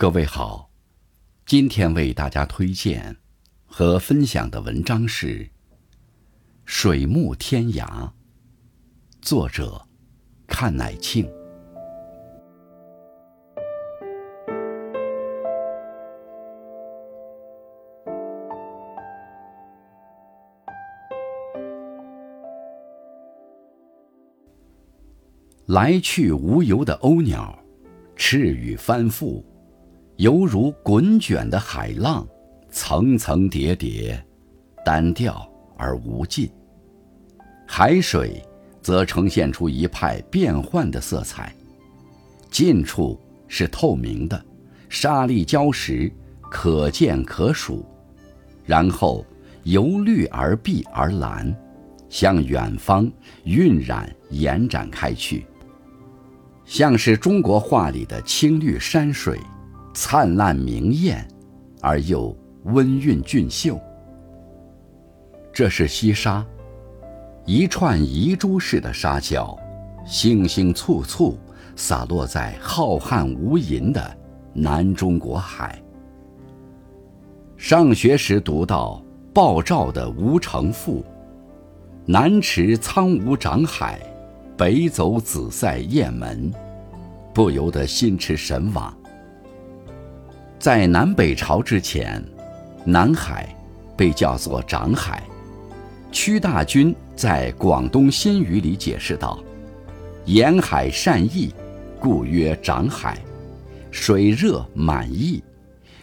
各位好，今天为大家推荐和分享的文章是《水木天涯》，作者看乃庆。来去无由的鸥鸟，翅羽翻覆。犹如滚卷的海浪，层层叠叠，单调而无尽。海水则呈现出一派变幻的色彩，近处是透明的，沙粒礁石可见可数，然后由绿而碧而蓝，向远方晕染延展开去，像是中国画里的青绿山水。灿烂明艳，而又温韵俊秀。这是西沙，一串遗珠似的沙角，星星簇簇，洒落在浩瀚无垠的南中国海。上学时读到鲍照的《吴城赋》：“南驰苍梧长海，北走紫塞雁门”，不由得心驰神往。在南北朝之前，南海被叫做长海。屈大均在《广东新语》里解释道：“沿海善益，故曰长海。水热满溢。”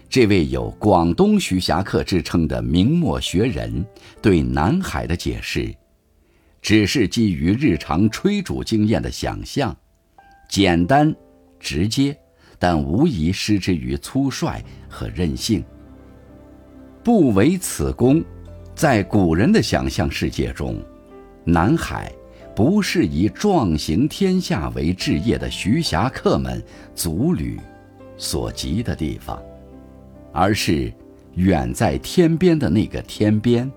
这位有“广东徐霞客”之称的明末学人对南海的解释，只是基于日常吹煮经验的想象，简单直接。但无疑失之于粗率和任性。不为此功，在古人的想象世界中，南海不是以壮行天下为志业的徐霞客们足旅所及的地方，而是远在天边的那个天边，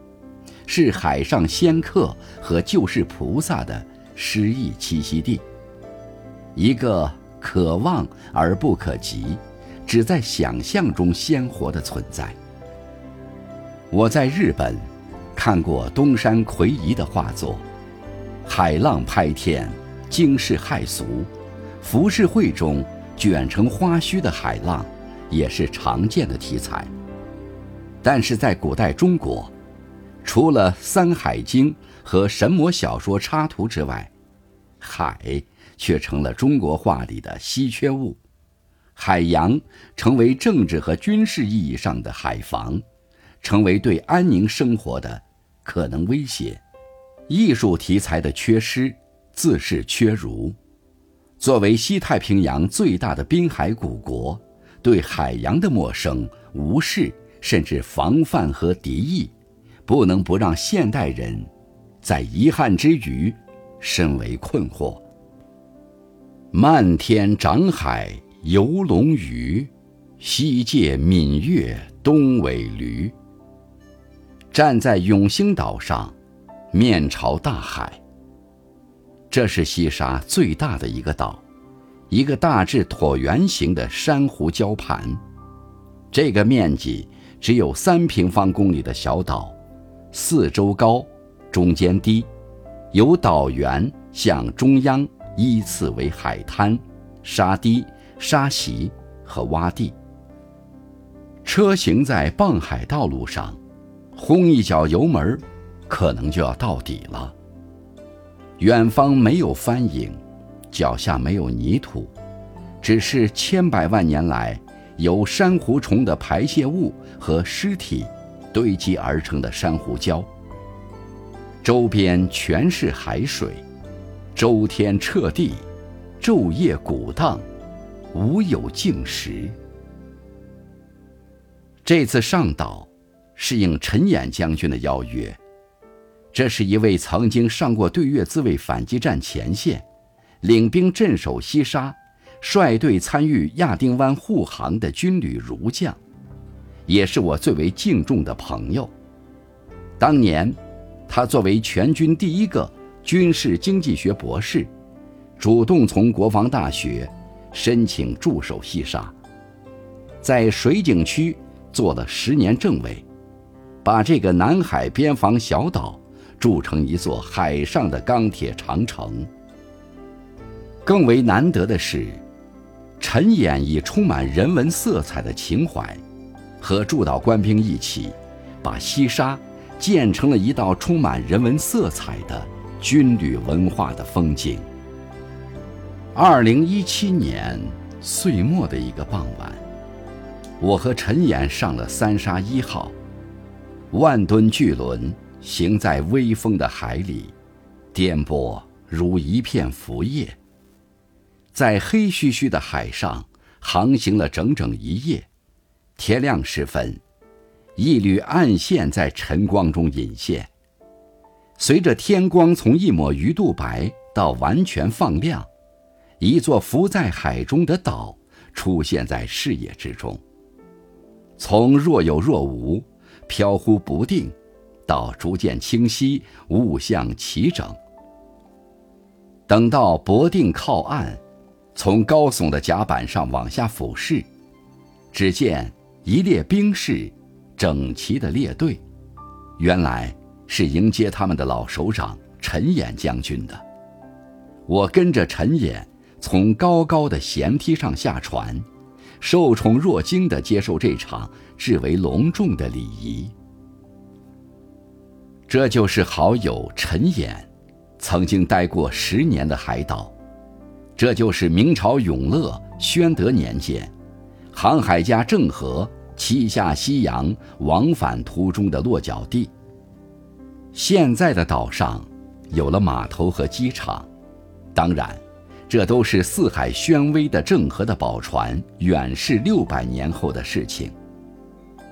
是海上仙客和救世菩萨的诗意栖息地，一个。可望而不可及，只在想象中鲜活的存在。我在日本看过东山魁夷的画作，海浪拍天，惊世骇俗。浮世绘中卷成花须的海浪，也是常见的题材。但是在古代中国，除了《山海经》和神魔小说插图之外，海。却成了中国画里的稀缺物，海洋成为政治和军事意义上的海防，成为对安宁生活的可能威胁。艺术题材的缺失，自是缺如。作为西太平洋最大的滨海古国，对海洋的陌生、无视，甚至防范和敌意，不能不让现代人在遗憾之余，深为困惑。漫天长海游龙鱼，西界闽月东尾驴。站在永兴岛上，面朝大海。这是西沙最大的一个岛，一个大致椭圆形的珊瑚礁盘。这个面积只有三平方公里的小岛，四周高，中间低，由岛缘向中央。依次为海滩、沙堤、沙席和洼地。车行在傍海道路上，轰一脚油门，可能就要到底了。远方没有帆影，脚下没有泥土，只是千百万年来由珊瑚虫的排泄物和尸体堆积而成的珊瑚礁。周边全是海水。周天彻地，昼夜鼓荡，无有静时。这次上岛，是应陈演将军的邀约。这是一位曾经上过对越自卫反击战前线，领兵镇守西沙，率队参与亚丁湾护航的军旅儒将，也是我最为敬重的朋友。当年，他作为全军第一个。军事经济学博士，主动从国防大学申请驻守西沙。在水井区做了十年政委，把这个南海边防小岛筑成一座海上的钢铁长城。更为难得的是，陈演以充满人文色彩的情怀，和驻岛官兵一起，把西沙建成了一道充满人文色彩的军旅文化的风景。二零一七年岁末的一个傍晚，我和陈岩上了三沙一号，万吨巨轮行在微风的海里，颠簸如一片浮叶。在黑黢黢的海上航行了整整一夜，天亮时分，一缕暗线在晨光中隐现。随着天光从一抹鱼肚白到完全放亮，一座浮在海中的岛出现在视野之中。从若有若无、飘忽不定，到逐渐清晰、物象齐整。等到泊定靠岸。从高耸的甲板上往下俯视，只见一列兵士整齐的列队，原来是迎接他们的老首长陈演将军的。我跟着陈演从高高的舷梯上下船，受宠若惊地接受这场至为隆重的礼仪。这就是好友陈演，曾经待过十年的海岛。这就是明朝永乐、宣德年间，航海家郑和七下西洋往返途中的落脚地。现在的岛上有了码头和机场，当然，这都是四海宣威的郑和的宝船远逝六百年后的事情。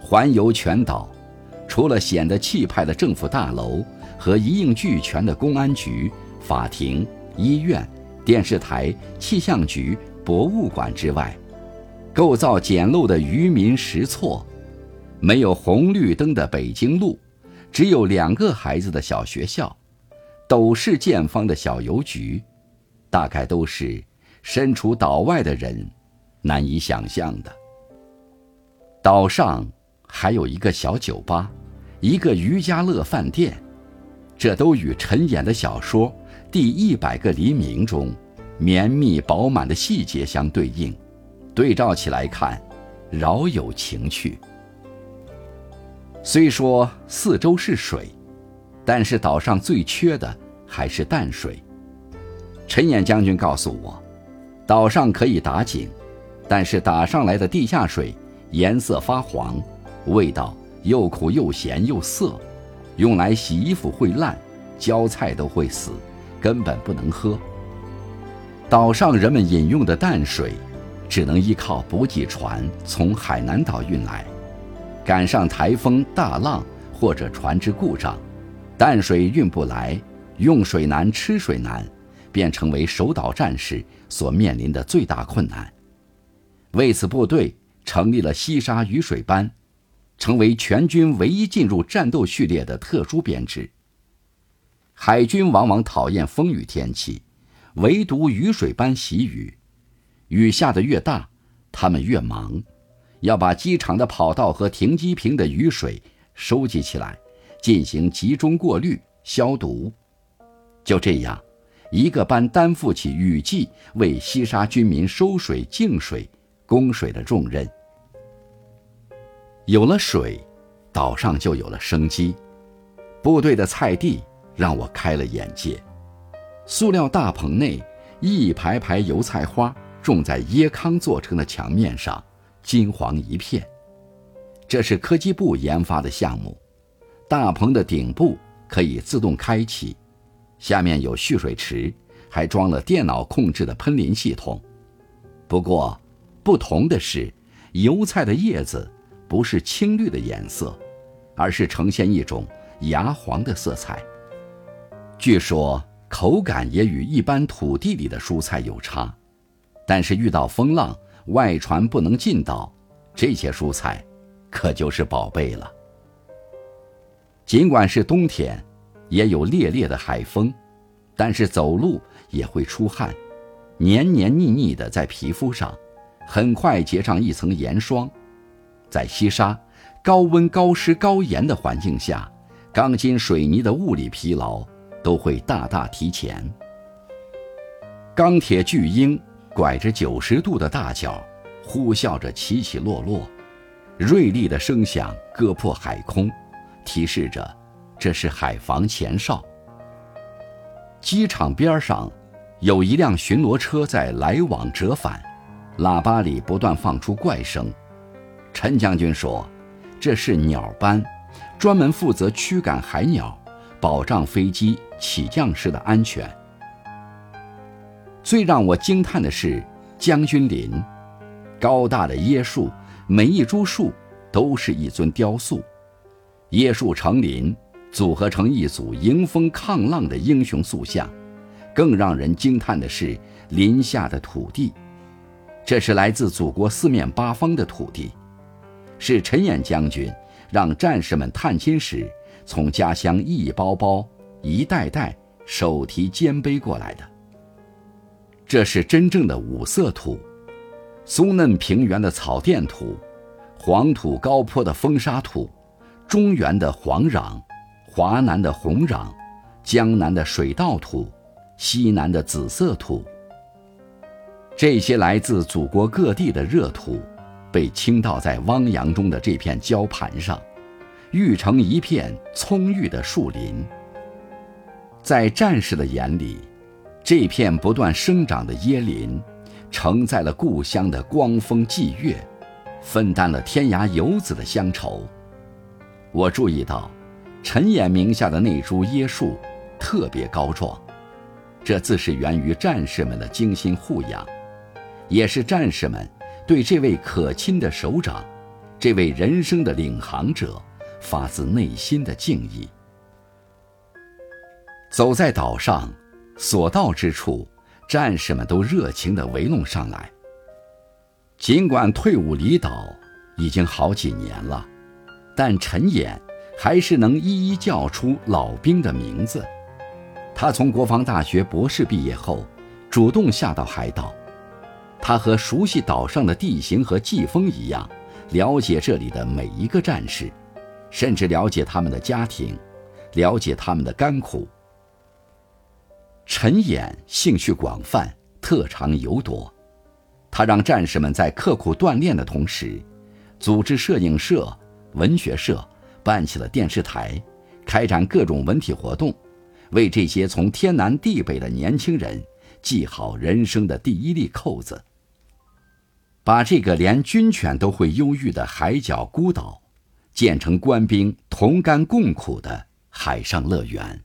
环游全岛，除了显得气派的政府大楼和一应俱全的公安局、法庭、医院。电视台、气象局、博物馆之外，构造简陋的渔民石厝，没有红绿灯的北京路，只有两个孩子的小学校，斗式建方的小邮局，大概都是身处岛外的人难以想象的。岛上还有一个小酒吧，一个渔家乐饭店，这都与陈演的小说。第一百个黎明中，绵密饱满的细节相对应，对照起来看，饶有情趣。虽说四周是水，但是岛上最缺的还是淡水。陈演将军告诉我，岛上可以打井，但是打上来的地下水颜色发黄，味道又苦又咸又涩，用来洗衣服会烂，浇菜都会死。根本不能喝。岛上人们饮用的淡水，只能依靠补给船从海南岛运来。赶上台风、大浪或者船只故障，淡水运不来，用水难、吃水难，便成为守岛战士所面临的最大困难。为此，部队成立了西沙雨水班，成为全军唯一进入战斗序列的特殊编制。海军往往讨厌风雨天气，唯独雨水般喜雨。雨下的越大，他们越忙，要把机场的跑道和停机坪的雨水收集起来，进行集中过滤消毒。就这样，一个班担负起雨季为西沙军民收水、净水、供水的重任。有了水，岛上就有了生机。部队的菜地。让我开了眼界。塑料大棚内，一排排油菜花种在椰糠做成的墙面上，金黄一片。这是科技部研发的项目。大棚的顶部可以自动开启，下面有蓄水池，还装了电脑控制的喷淋系统。不过，不同的是，油菜的叶子不是青绿的颜色，而是呈现一种芽黄的色彩。据说口感也与一般土地里的蔬菜有差，但是遇到风浪，外传不能进岛，这些蔬菜可就是宝贝了。尽管是冬天，也有烈烈的海风，但是走路也会出汗，黏黏腻腻的在皮肤上，很快结上一层盐霜，在西沙高温、高湿、高盐的环境下，钢筋水泥的物理疲劳都会大大提前。钢铁巨婴拐着九十度的大角，呼啸着起起落落，锐利的声响割破海空，提示着这是海防前哨。机场边上有一辆巡逻车在来往折返，喇叭里不断放出怪声。陈将军说：“这是鸟班，专门负责驱赶海鸟，保障飞机起降时的安全。”最让我惊叹的是将军林，高大的椰树，每一株树都是一尊雕塑，椰树成林，组合成一组迎风抗浪的英雄塑像。更让人惊叹的是林下的土地，这是来自祖国四面八方的土地。是陈演将军让战士们探亲时，从家乡一包包、一袋袋手提肩背过来的。这是真正的五色土：松嫩平原的草甸土，黄土高坡的风沙土，中原的黄壤，华南的红壤，江南的水稻土，西南的紫色土。这些来自祖国各地的热土。被倾倒在汪洋中的这片礁盘上，育成一片葱郁的树林。在战士的眼里，这片不断生长的椰林，承载了故乡的光风霁月，分担了天涯游子的乡愁。我注意到，陈演名下的那株椰树特别高壮，这自是源于战士们的精心护养，也是战士们。对这位可亲的首长，这位人生的领航者，发自内心的敬意。走在岛上，所到之处，战士们都热情地围拢上来。尽管退伍离岛已经好几年了，但陈演还是能一一叫出老兵的名字。他从国防大学博士毕业后，主动下到海岛。他和熟悉岛上的地形和季风一样，了解这里的每一个战士，甚至了解他们的家庭，了解他们的甘苦。陈演兴趣广泛，特长尤多，他让战士们在刻苦锻炼的同时，组织摄影社、文学社，办起了电视台，开展各种文体活动，为这些从天南地北的年轻人系好人生的第一粒扣子。把这个连军犬都会忧郁的海角孤岛，建成官兵同甘共苦的海上乐园。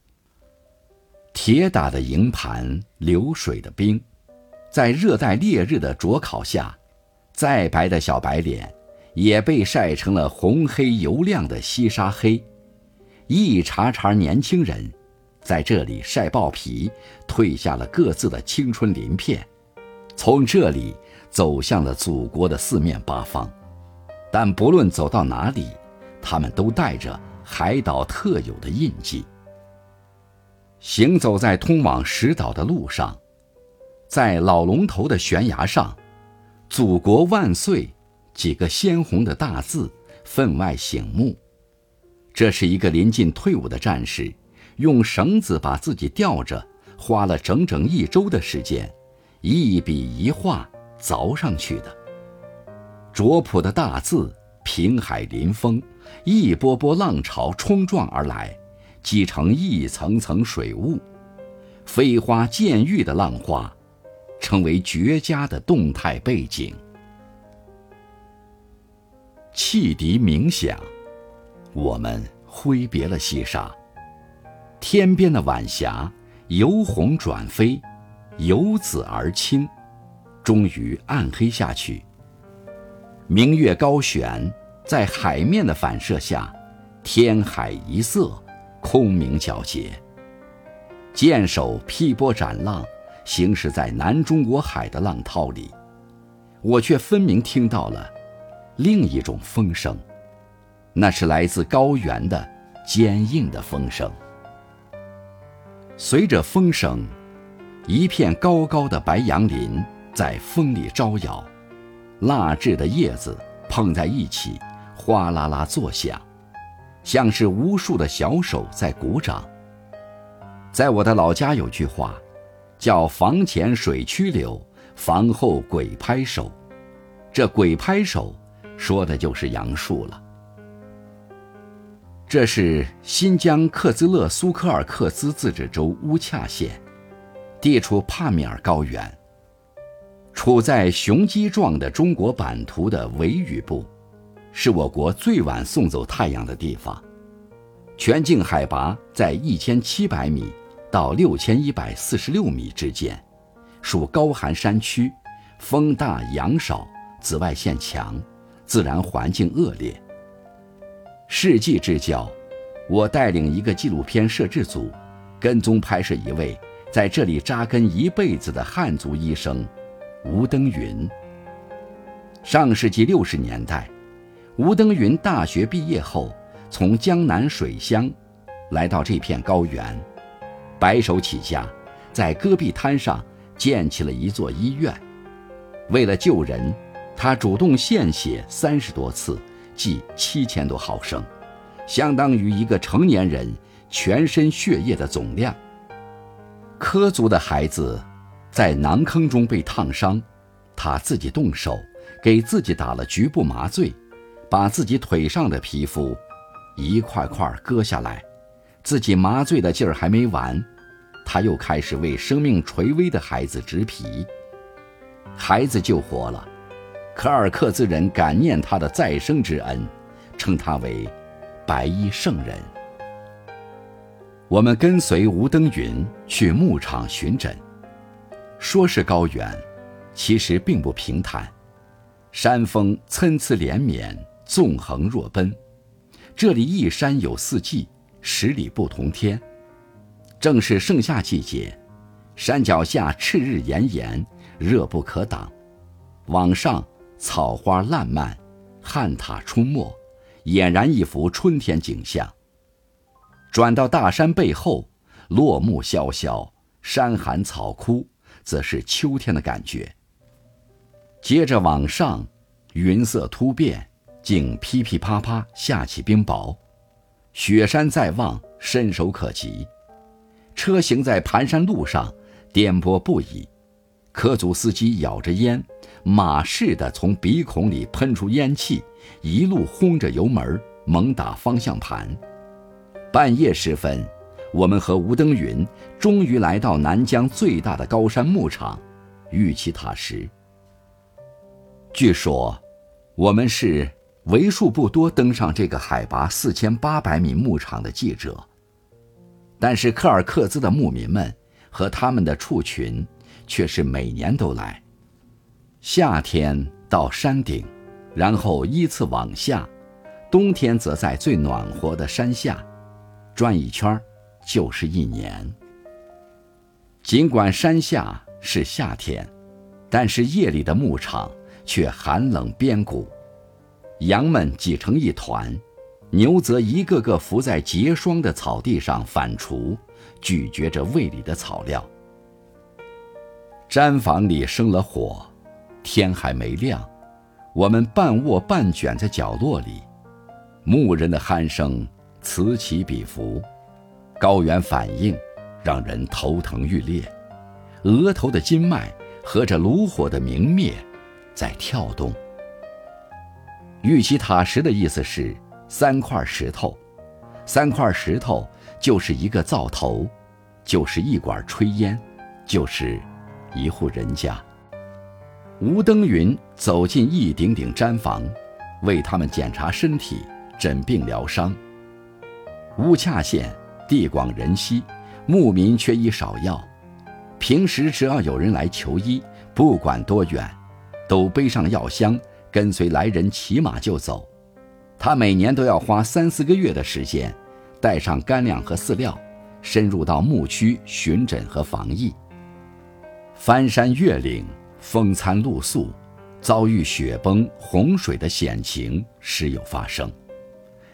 铁打的营盘，流水的冰，在热带烈日的灼烤下，再白的小白脸，也被晒成了红黑油亮的西沙黑。一茬茬年轻人，在这里晒爆皮，褪下了各自的青春鳞片，从这里。走向了祖国的四面八方，但不论走到哪里，他们都带着海岛特有的印记。行走在通往石岛的路上，在老龙头的悬崖上，“祖国万岁”几个鲜红的大字分外醒目。这是一个临近退伍的战士，用绳子把自己吊着，花了整整一周的时间，一笔一画。凿上去的，拙朴的大字，平海临风，一波波浪潮冲撞而来，积成一层层水雾，飞花溅玉的浪花，成为绝佳的动态背景。汽笛鸣响，我们挥别了西沙，天边的晚霞由红转飞，由紫而青。终于暗黑下去。明月高悬，在海面的反射下，天海一色，空明皎洁。舰手劈波斩浪，行驶在南中国海的浪涛里，我却分明听到了另一种风声，那是来自高原的坚硬的风声。随着风声，一片高高的白杨林。在风里招摇，蜡质的叶子碰在一起，哗啦啦作响，像是无数的小手在鼓掌。在我的老家有句话，叫“房前水曲柳，房后鬼拍手”。这鬼拍手，说的就是杨树了。这是新疆克孜勒苏柯尔克孜自治州乌恰县，地处帕米尔高原，处在雄鸡状的中国版图的维语部，是我国最晚送走太阳的地方。全境海拔在一千七百米到六千一百四十六米之间，属高寒山区，风大阳少。紫外线强，自然环境恶劣。世纪之交，我带领一个纪录片摄制组，跟踪拍摄一位在这里扎根一辈子的汉族医生吴登云。上世纪六十年代，吴登云大学毕业后，从江南水乡来到这片高原，白手起家，在戈壁滩上建起了一座医院。为了救人。他主动献血三十多次，计七千多毫升，相当于一个成年人全身血液的总量。科族的孩子在馕坑中被烫伤，他自己动手给自己打了局部麻醉，把自己腿上的皮肤一块块割下来，自己麻醉的劲儿还没完，他又开始为生命垂危的孩子植皮，孩子救活了。柯尔克孜人感念他的再生之恩，称他为“白衣圣人”。我们跟随吴登云去牧场巡诊，说是高原，其实并不平坦，山峰参差连绵，纵横若奔。这里一山有四季，十里不同天。正是盛夏季节，山脚下赤日炎炎，热不可挡，往上。草花烂漫，旱獭出没，俨然一幅春天景象。转到大山背后，落木萧萧，山寒草枯，则是秋天的感觉。接着往上，云色突变，竟噼噼啪啪下起冰雹，雪山在望，伸手可及。车行在盘山路上，颠簸不已。科组司机咬着烟，马似的从鼻孔里喷出烟气，一路轰着油门，猛打方向盘。半夜时分，我们和吴登云终于来到南疆最大的高山牧场——玉器塔什。据说，我们是为数不多登上这个海拔四千八百米牧场的记者。但是，柯尔克孜的牧民们和他们的畜群。却是每年都来，夏天到山顶，然后依次往下，冬天则在最暖和的山下，转一圈就是一年。尽管山下是夏天，但是夜里的牧场却寒冷边谷，羊们挤成一团，牛则一个个伏在结霜的草地上反刍，咀嚼着胃里的草料。毡房里生了火，天还没亮，我们半卧半卷在角落里，牧人的鼾声此起彼伏，高原反应让人头疼欲裂，额头的筋脉和着炉火的明灭在跳动。玉器塔石的意思是三块石头，三块石头就是一个灶头，就是一管炊烟，就是。一户人家，吴登云走进一顶顶毡房，为他们检查身体、诊病疗伤。乌恰县地广人稀，牧民缺医少药，平时只要有人来求医，不管多远，都背上药箱，跟随来人骑马就走。他每年都要花三四个月的时间，带上干粮和饲料，深入到牧区巡诊和防疫。翻山越岭，风餐露宿，遭遇雪崩、洪水的险情时有发生。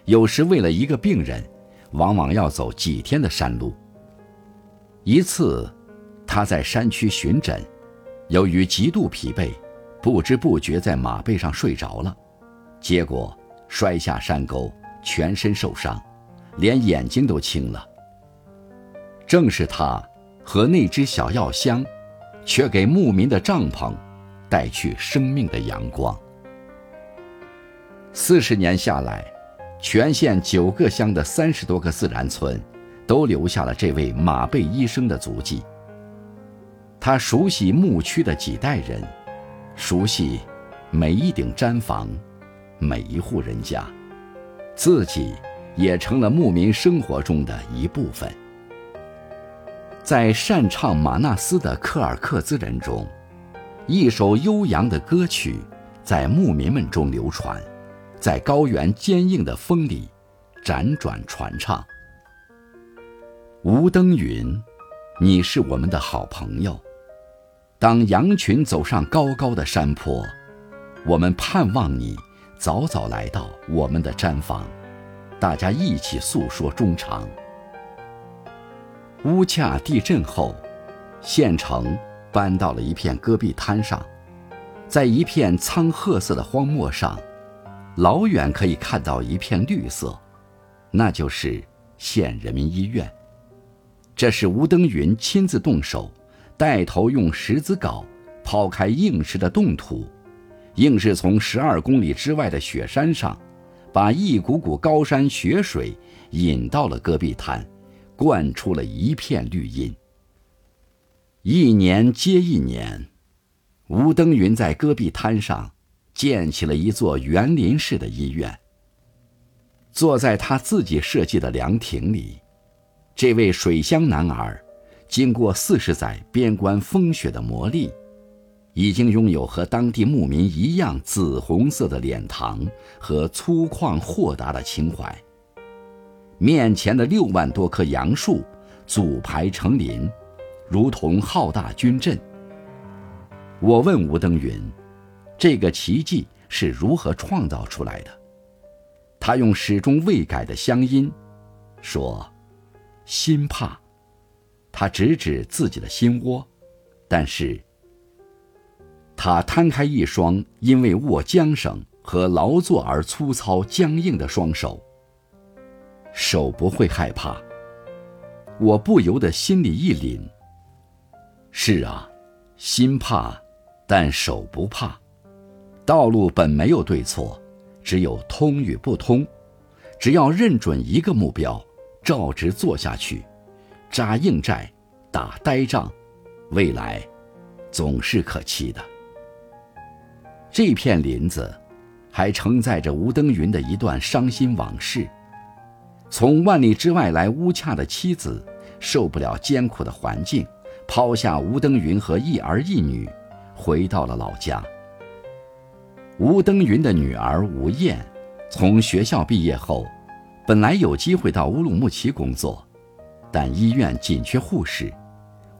有时为了一个病人，往往要走几天的山路。一次，他在山区巡诊，由于极度疲惫，不知不觉在马背上睡着了，结果摔下山沟，全身受伤，连眼睛都青了。正是他和那只小药箱，却给牧民的帐篷带去生命的阳光。四十年下来，全县九个乡的三十多个自然村，都留下了这位马背医生的足迹。他熟悉牧区的几代人，熟悉每一顶毡房，每一户人家，自己也成了牧民生活中的一部分。在擅唱马纳斯的柯尔克孜人中，一首悠扬的歌曲在牧民们中流传。在高原坚硬的风里，辗转传唱。吴登云，你是我们的好朋友。当羊群走上高高的山坡，我们盼望你早早来到我们的毡房，大家一起诉说衷肠。乌恰地震后，县城搬到了一片戈壁滩上，在一片苍褐色的荒漠上。老远可以看到一片绿色，那就是县人民医院。这是吴登云亲自动手，带头用石子镐刨开硬实的冻土，硬是从十二公里之外的雪山上，把一股股高山雪水引到了戈壁滩，灌出了一片绿荫。一年接一年，吴登云在戈壁滩上。建起了一座园林式的医院。坐在他自己设计的凉亭里，这位水乡男儿，经过四十载边关风雪的磨砺，已经拥有和当地牧民一样紫红色的脸庞和粗犷豁达的情怀。面前的六万多棵杨树，组排成林，如同浩大军阵。我问吴登云。这个奇迹是如何创造出来的？他用始终未改的乡音说：“心怕。”他指指自己的心窝，但是，他摊开一双因为握缰绳和劳作而粗糙僵硬的双手。手不会害怕。我不由得心里一凛。是啊，心怕，但手不怕。道路本没有对错，只有通与不通。只要认准一个目标，照直做下去，扎硬寨，打呆仗，未来总是可期的。这片林子还承载着吴登云的一段伤心往事。从万里之外来乌恰的妻子，受不了艰苦的环境，抛下吴登云和一儿一女，回到了老家。吴登云的女儿吴燕，从学校毕业后，本来有机会到乌鲁木齐工作，但医院紧缺护士，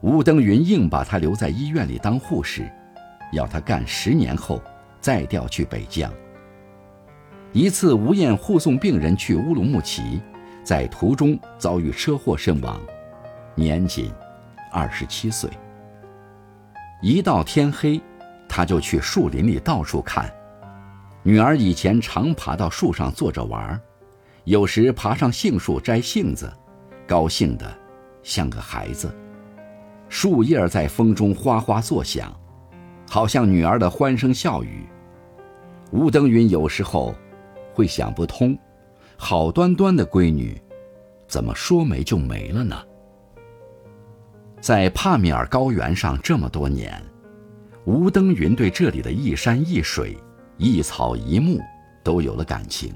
吴登云硬把她留在医院里当护士，要她干十年后再调去北疆。一次，吴燕护送病人去乌鲁木齐，在途中遭遇车祸身亡，年仅二十七岁。一到天黑，他就去树林里到处看。女儿以前常爬到树上坐着玩，有时爬上杏树摘杏子，高兴的像个孩子。树叶在风中哗哗作响，好像女儿的欢声笑语。吴登云有时候会想不通，好端端的闺女，怎么说没就没了呢？在帕米尔高原上这么多年，吴登云对这里的一山一水。一草一木都有了感情。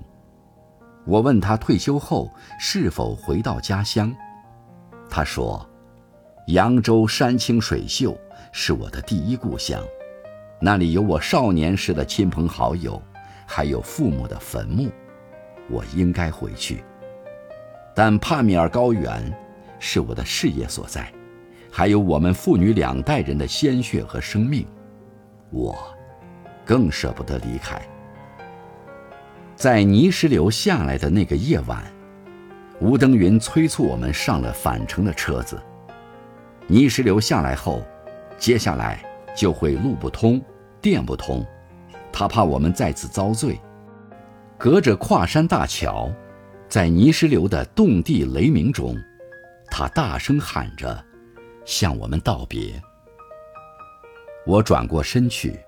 我问他退休后是否回到家乡，他说：“扬州山清水秀是我的第一故乡，那里有我少年时的亲朋好友，还有父母的坟墓，我应该回去。但帕米尔高原是我的事业所在，还有我们父女两代人的鲜血和生命，我。”更舍不得离开。在泥石流下来的那个夜晚，吴登云催促我们上了返程的车子。泥石流下来后，接下来就会路不通、电不通，他怕我们再次遭罪。隔着跨山大桥，在泥石流的动地雷鸣中，他大声喊着，向我们道别。我转过身去，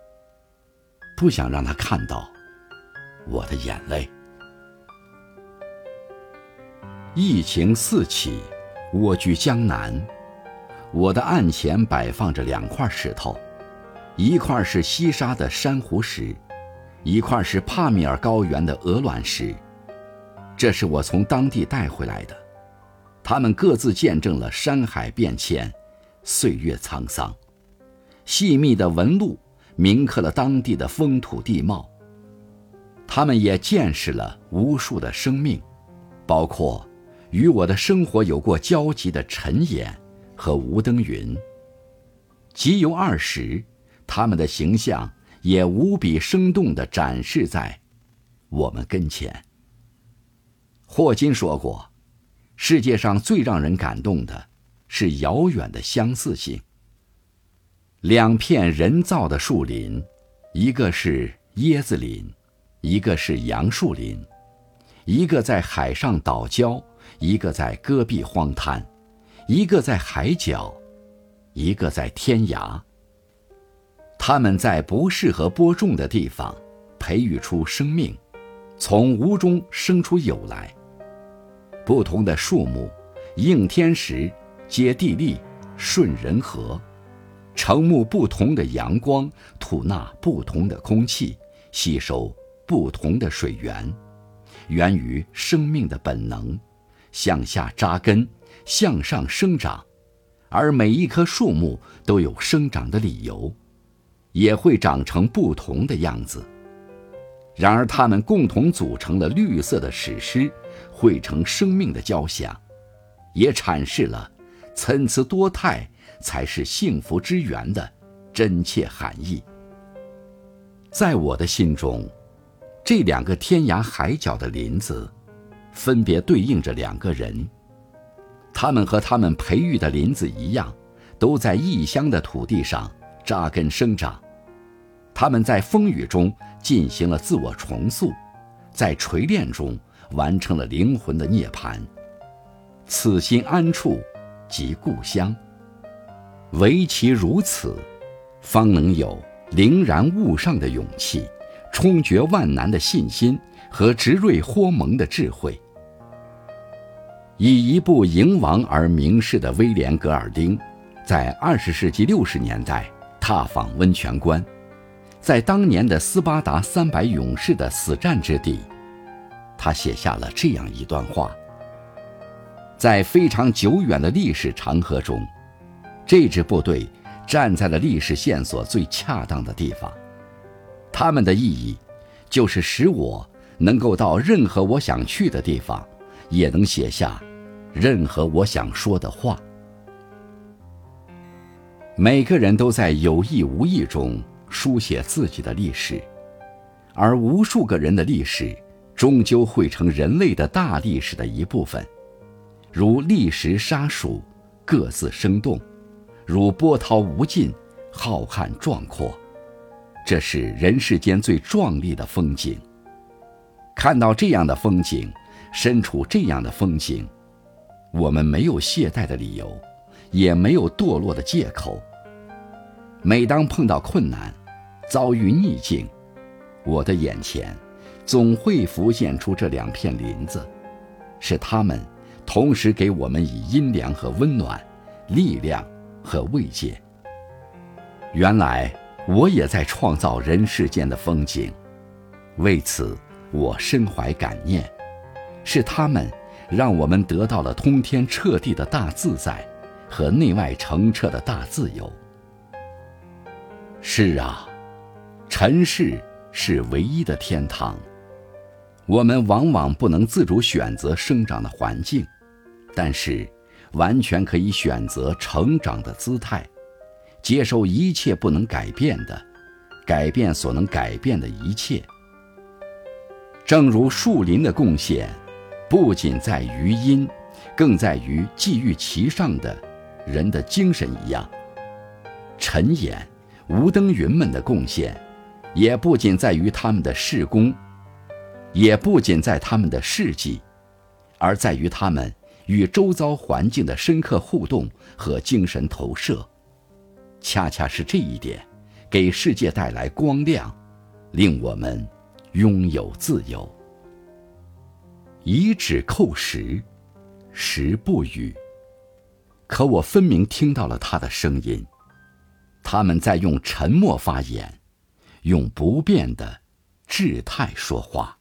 不想让他看到我的眼泪。疫情四起，蜗居江南。我的案前摆放着两块石头，一块是西沙的珊瑚石，一块是帕米尔高原的鹅卵石。这是我从当地带回来的，它们各自见证了山海变迁，岁月沧桑。细密的纹路铭刻了当地的风土地貌。他们也见识了无数的生命，包括与我的生活有过交集的陈岩和吴登云。集邮二十，他们的形象也无比生动地展示在我们跟前。霍金说过：“世界上最让人感动的，是遥远的相似性。”两片人造的树林，一个是椰子林，一个是杨树林，一个在海上岛礁，一个在戈壁荒滩，一个在海角，一个在天涯。它们在不适合播种的地方，培育出生命，从无中生出有来。不同的树木，应天时，接地利，顺人和。承沐不同的阳光，吐纳不同的空气，吸收不同的水源，源于生命的本能，向下扎根，向上生长，而每一棵树木都有生长的理由，也会长成不同的样子。然而，它们共同组成了绿色的史诗，汇成生命的交响，也阐释了参差多态。才是幸福之源的真切含义。在我的心中，这两个天涯海角的林子，分别对应着两个人。他们和他们培育的林子一样，都在异乡的土地上扎根生长。他们在风雨中进行了自我重塑，在锤炼中完成了灵魂的涅槃。此心安处，即故乡。唯其如此，方能有凌然物上的勇气，冲决万难的信心和直锐豁蒙的智慧。以一部迎王而名士的威廉·格尔丁，在二十世纪六十年代踏访温泉关，在当年的斯巴达三百勇士的死战之地，他写下了这样一段话：在非常久远的历史长河中。这支部队站在了历史线索最恰当的地方，他们的意义，就是使我能够到任何我想去的地方，也能写下任何我想说的话。每个人都在有意无意中书写自己的历史，而无数个人的历史，终究会成人类的大历史的一部分，如历史沙数，各自生动。如波涛无尽，浩瀚壮阔，这是人世间最壮丽的风景。看到这样的风景，身处这样的风景，我们没有懈怠的理由，也没有堕落的借口。每当碰到困难，遭遇逆境，我的眼前总会浮现出这两片林子，是他们同时给我们以阴凉和温暖，力量。和慰藉。原来我也在创造人世间的风景，为此我深怀感念。是他们让我们得到了通天彻地的大自在，和内外澄澈的大自由。是啊，尘世是唯一的天堂。我们往往不能自主选择生长的环境，但是。完全可以选择成长的姿态，接受一切不能改变的，改变所能改变的一切。正如树林的贡献，不仅在于因，更在于寄予其上的人的精神一样。陈岩、吴登云们的贡献，也不仅在于他们的事功，也不仅在他们的事迹，而在于他们与周遭环境的深刻互动和精神投射。恰恰是这一点，给世界带来光亮，令我们拥有自由。以指扣时，时不语。可我分明听到了他的声音，他们在用沉默发言，用不变的。志态说话。